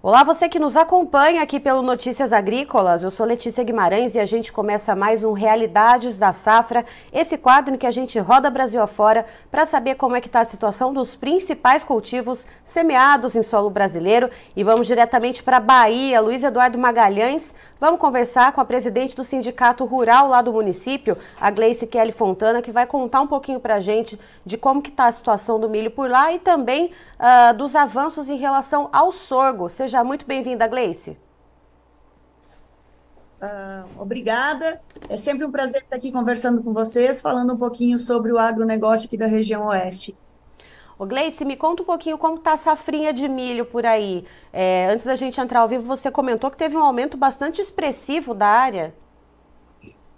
Olá, você que nos acompanha aqui pelo Notícias Agrícolas. Eu sou Letícia Guimarães e a gente começa mais um Realidades da Safra, esse quadro em que a gente roda Brasil afora para saber como é que está a situação dos principais cultivos semeados em solo brasileiro. E vamos diretamente para a Bahia. Luiz Eduardo Magalhães Vamos conversar com a presidente do Sindicato Rural lá do município, a Gleice Kelly Fontana, que vai contar um pouquinho para a gente de como que está a situação do milho por lá e também uh, dos avanços em relação ao sorgo. Seja muito bem-vinda, Gleice. Uh, obrigada. É sempre um prazer estar aqui conversando com vocês, falando um pouquinho sobre o agronegócio aqui da região oeste. Ô Gleice, me conta um pouquinho como está a safrinha de milho por aí. É, antes da gente entrar ao vivo, você comentou que teve um aumento bastante expressivo da área.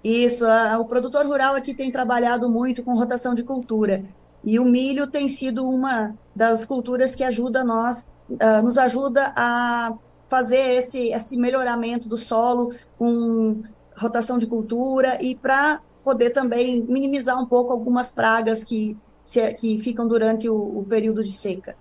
Isso, a, o produtor rural aqui tem trabalhado muito com rotação de cultura. E o milho tem sido uma das culturas que ajuda nós, uh, nos ajuda a fazer esse, esse melhoramento do solo com rotação de cultura e para poder também minimizar um pouco algumas pragas que, se, que ficam durante o, o período de seca.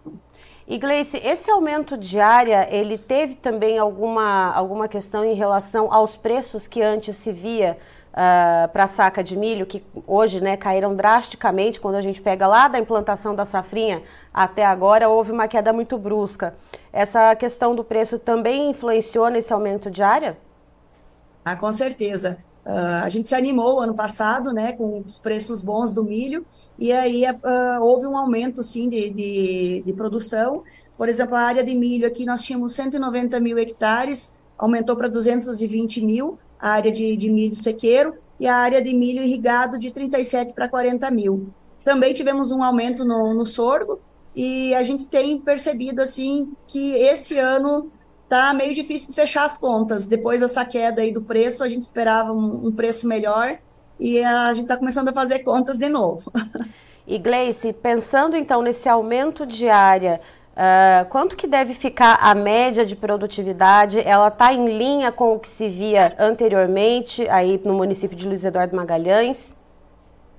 E Gleice, esse aumento de área, ele teve também alguma, alguma questão em relação aos preços que antes se via uh, ah, para a saca de milho, que hoje né, caíram drasticamente quando a gente pega lá da implantação da safrinha até agora, houve uma queda muito brusca. Essa questão do preço também influenciou nesse aumento de área? Ah, com certeza. Uh, a gente se animou ano passado, né, com os preços bons do milho, e aí uh, houve um aumento, sim, de, de, de, produção. Por exemplo, a área de milho aqui, nós tínhamos 190 mil hectares, aumentou para 220 mil, a área de, de milho sequeiro, e a área de milho irrigado de 37 para 40 mil. Também tivemos um aumento no, no sorgo, e a gente tem percebido, assim, que esse ano tá meio difícil de fechar as contas. Depois dessa queda aí do preço, a gente esperava um, um preço melhor e a gente está começando a fazer contas de novo. E Gleice, pensando então nesse aumento de área, uh, quanto que deve ficar a média de produtividade? Ela está em linha com o que se via anteriormente aí no município de Luiz Eduardo Magalhães?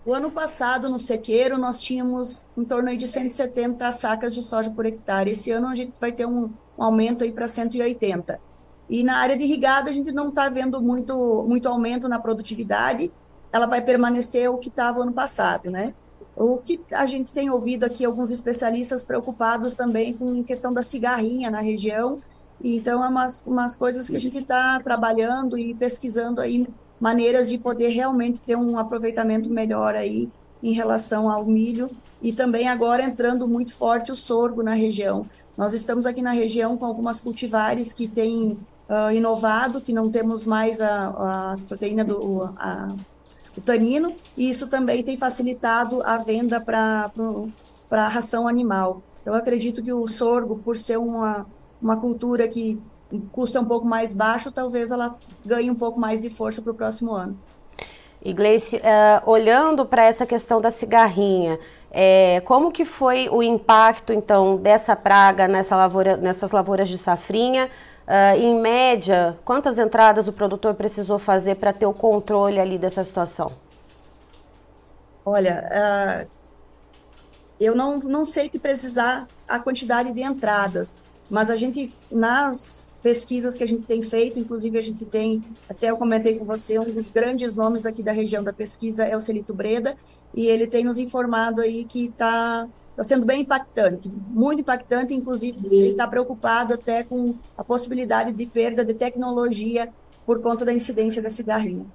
O ano passado, no sequeiro, nós tínhamos em torno de 170 sacas de soja por hectare. Esse ano a gente vai ter um, um aumento aí para 180. E na área de irrigada a gente não está vendo muito, muito aumento na produtividade, ela vai permanecer o que estava ano passado, né? O que a gente tem ouvido aqui, alguns especialistas preocupados também com a questão da cigarrinha na região, então é umas, umas coisas que a gente está trabalhando e pesquisando aí, maneiras de poder realmente ter um aproveitamento melhor aí em relação ao milho, e também agora entrando muito forte o sorgo na região. Nós estamos aqui na região com algumas cultivares que têm uh, inovado, que não temos mais a, a proteína do a, o tanino, e isso também tem facilitado a venda para a ração animal. Então, eu acredito que o sorgo, por ser uma, uma cultura que custa um pouco mais baixo, talvez ela ganhe um pouco mais de força para o próximo ano. Iglesias, uh, eh, olhando para essa questão da cigarrinha, é, como que foi o impacto, então, dessa praga nessa lavoura, nessas lavouras de safrinha? Uh, em média, quantas entradas o produtor precisou fazer para ter o controle ali dessa situação? Olha, uh, eu não, não sei te precisar a quantidade de entradas, mas a gente, nas pesquisas que a gente tem feito, inclusive a gente tem, até eu comentei com você, um dos grandes nomes aqui da região da pesquisa é o Celito Breda, e ele tem nos informado aí que está tá sendo bem impactante, muito impactante, inclusive ele está preocupado até com a possibilidade de perda de tecnologia por conta da incidência da cigarrinha.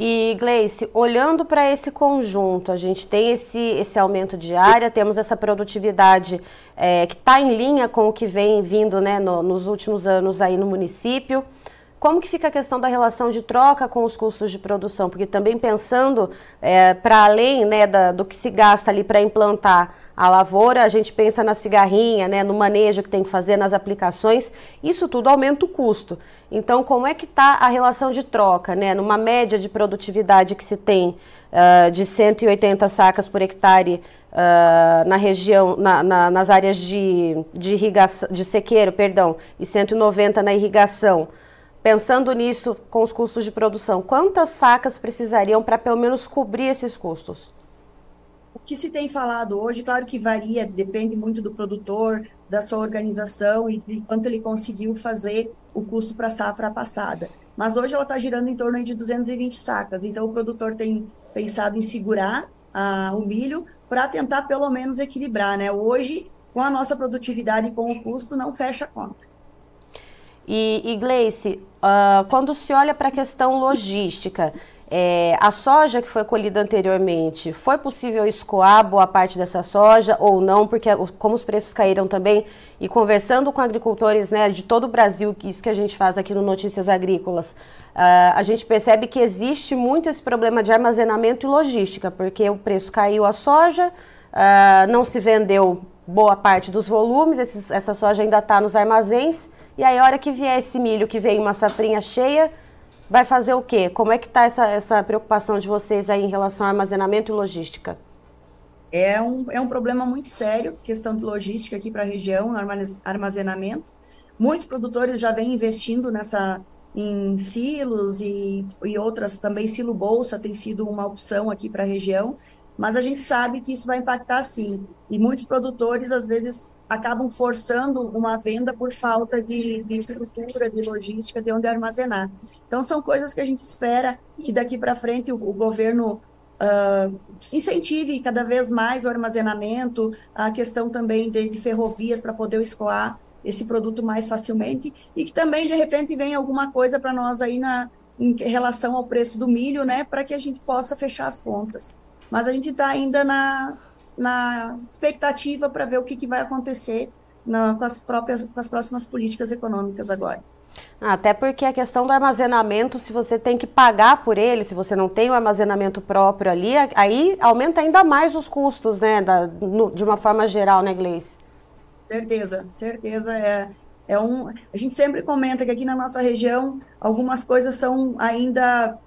E Gleice, olhando para esse conjunto, a gente tem esse, esse aumento de área, temos essa produtividade é, que está em linha com o que vem vindo né, no, nos últimos anos aí no município. Como que fica a questão da relação de troca com os custos de produção? Porque também pensando é, para além né, da, do que se gasta ali para implantar a lavoura, a gente pensa na cigarrinha, né, no manejo que tem que fazer, nas aplicações, isso tudo aumenta o custo. Então, como é que está a relação de troca, né, numa média de produtividade que se tem uh, de 180 sacas por hectare uh, na região, na, na, nas áreas de, de, irrigação, de sequeiro, perdão, e 190 na irrigação, pensando nisso com os custos de produção, quantas sacas precisariam para pelo menos cobrir esses custos? O que se tem falado hoje, claro que varia, depende muito do produtor, da sua organização e de quanto ele conseguiu fazer o custo para a safra passada. Mas hoje ela está girando em torno de 220 sacas, então o produtor tem pensado em segurar a, o milho para tentar pelo menos equilibrar, né? Hoje, com a nossa produtividade e com o custo, não fecha a conta. E, e Gleice, uh, quando se olha para a questão logística, é, a soja que foi colhida anteriormente, foi possível escoar boa parte dessa soja ou não? Porque como os preços caíram também, e conversando com agricultores né, de todo o Brasil, que isso que a gente faz aqui no Notícias Agrícolas, uh, a gente percebe que existe muito esse problema de armazenamento e logística, porque o preço caiu a soja, uh, não se vendeu boa parte dos volumes, esses, essa soja ainda está nos armazéns, e aí a hora que vier esse milho que vem uma safrinha cheia, vai fazer o quê? Como é que está essa, essa preocupação de vocês aí em relação ao armazenamento e logística? É um, é um problema muito sério, questão de logística aqui para a região, armazenamento. Muitos produtores já vêm investindo nessa em silos e, e outras também silo bolsa tem sido uma opção aqui para a região mas a gente sabe que isso vai impactar sim. E muitos produtores, às vezes, acabam forçando uma venda por falta de, de estrutura, de logística, de onde armazenar. Então, são coisas que a gente espera que daqui para frente o, o governo uh, incentive cada vez mais o armazenamento, a questão também de, de ferrovias para poder escoar esse produto mais facilmente e que também, de repente, venha alguma coisa para nós aí na, em relação ao preço do milho, né, para que a gente possa fechar as contas mas a gente está ainda na, na expectativa para ver o que, que vai acontecer na, com, as próprias, com as próximas políticas econômicas agora. Até porque a questão do armazenamento, se você tem que pagar por ele, se você não tem o armazenamento próprio ali, aí aumenta ainda mais os custos, né, da, no, de uma forma geral, né, Gleice? Certeza, certeza. É, é um, a gente sempre comenta que aqui na nossa região algumas coisas são ainda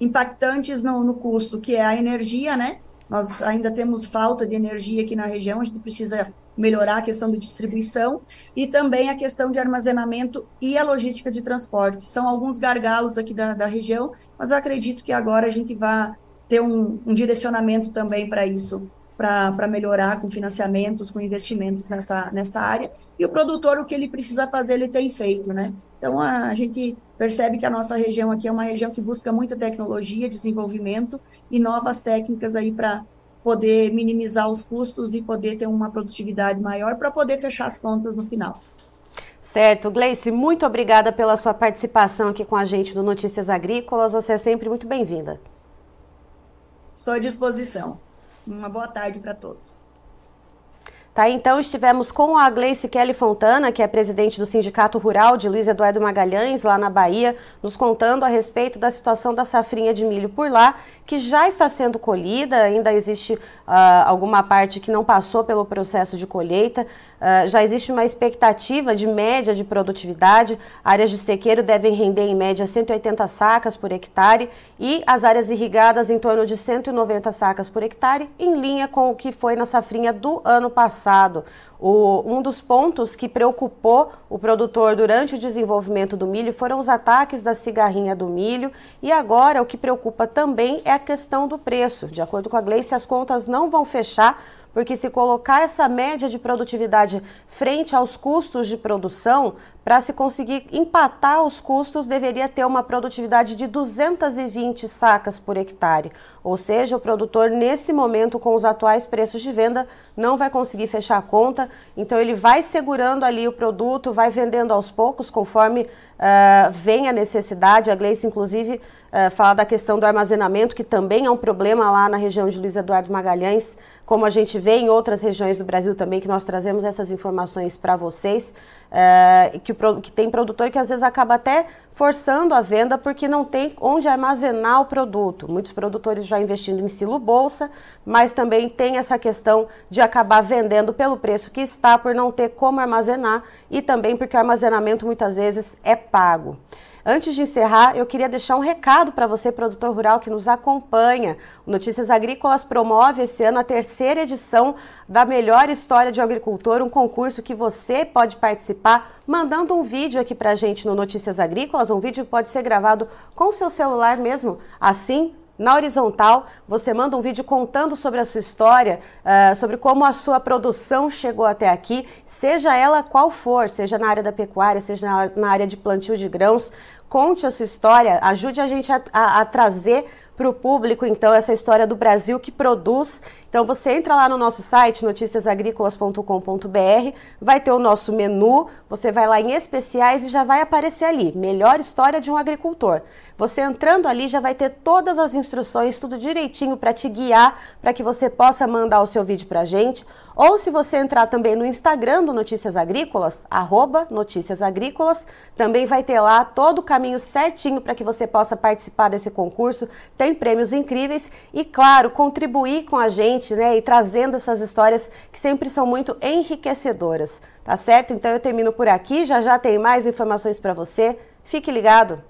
impactantes no, no custo, que é a energia, né? Nós ainda temos falta de energia aqui na região, a gente precisa melhorar a questão de distribuição e também a questão de armazenamento e a logística de transporte. São alguns gargalos aqui da, da região, mas acredito que agora a gente vai ter um, um direcionamento também para isso para melhorar com financiamentos, com investimentos nessa, nessa área. E o produtor, o que ele precisa fazer, ele tem feito, né? Então, a, a gente percebe que a nossa região aqui é uma região que busca muita tecnologia, desenvolvimento e novas técnicas aí para poder minimizar os custos e poder ter uma produtividade maior para poder fechar as contas no final. Certo, Gleice, muito obrigada pela sua participação aqui com a gente no Notícias Agrícolas. Você é sempre muito bem-vinda. Estou à disposição. Uma boa tarde para todos. Tá, então estivemos com a Gleice Kelly Fontana, que é presidente do Sindicato Rural de Luiz Eduardo Magalhães, lá na Bahia, nos contando a respeito da situação da safrinha de milho por lá, que já está sendo colhida, ainda existe uh, alguma parte que não passou pelo processo de colheita, uh, já existe uma expectativa de média de produtividade, áreas de sequeiro devem render em média 180 sacas por hectare e as áreas irrigadas em torno de 190 sacas por hectare, em linha com o que foi na safrinha do ano passado. O, um dos pontos que preocupou o produtor durante o desenvolvimento do milho foram os ataques da cigarrinha do milho e agora o que preocupa também é a questão do preço. De acordo com a Gleice, as contas não vão fechar porque se colocar essa média de produtividade frente aos custos de produção, para se conseguir empatar os custos, deveria ter uma produtividade de 220 sacas por hectare. Ou seja, o produtor, nesse momento, com os atuais preços de venda, não vai conseguir fechar a conta. Então, ele vai segurando ali o produto, vai vendendo aos poucos, conforme uh, vem a necessidade. A Gleice, inclusive, uh, fala da questão do armazenamento, que também é um problema lá na região de Luiz Eduardo Magalhães como a gente vê em outras regiões do Brasil também, que nós trazemos essas informações para vocês, é, que, que tem produtor que às vezes acaba até forçando a venda porque não tem onde armazenar o produto. Muitos produtores já investindo em silo bolsa, mas também tem essa questão de acabar vendendo pelo preço que está por não ter como armazenar e também porque o armazenamento muitas vezes é pago. Antes de encerrar, eu queria deixar um recado para você, produtor rural que nos acompanha. O Notícias Agrícolas promove esse ano a terceira edição da Melhor História de um Agricultor, um concurso que você pode participar mandando um vídeo aqui para a gente no Notícias Agrícolas. Um vídeo pode ser gravado com o seu celular mesmo. Assim, Na horizontal, você manda um vídeo contando sobre a sua história, uh, sobre como a sua produção chegou até aqui, seja ela qual for, seja na área da pecuária, seja na, na área de plantio de grãos. Conte a sua história, ajude a gente a, a, a trazer para o público, então, essa história do Brasil que produz. Então, você entra lá no nosso site, noticiasagricolas.com.br, vai ter o nosso menu, você vai lá em especiais e já vai aparecer ali, melhor história de um agricultor. Você entrando ali já vai ter todas as instruções, tudo direitinho para te guiar, para que você possa mandar o seu vídeo para a gente. Ou se você entrar também no Instagram do Notícias Agrícolas, arroba Notícias Agrícolas, também vai ter lá todo o caminho certinho para que você possa participar desse concurso. Tem prêmios incríveis e, claro, contribuir com a gente, né? E trazendo essas histórias que sempre são muito enriquecedoras. Tá certo? Então eu termino por aqui, já já tem mais informações para você. Fique ligado!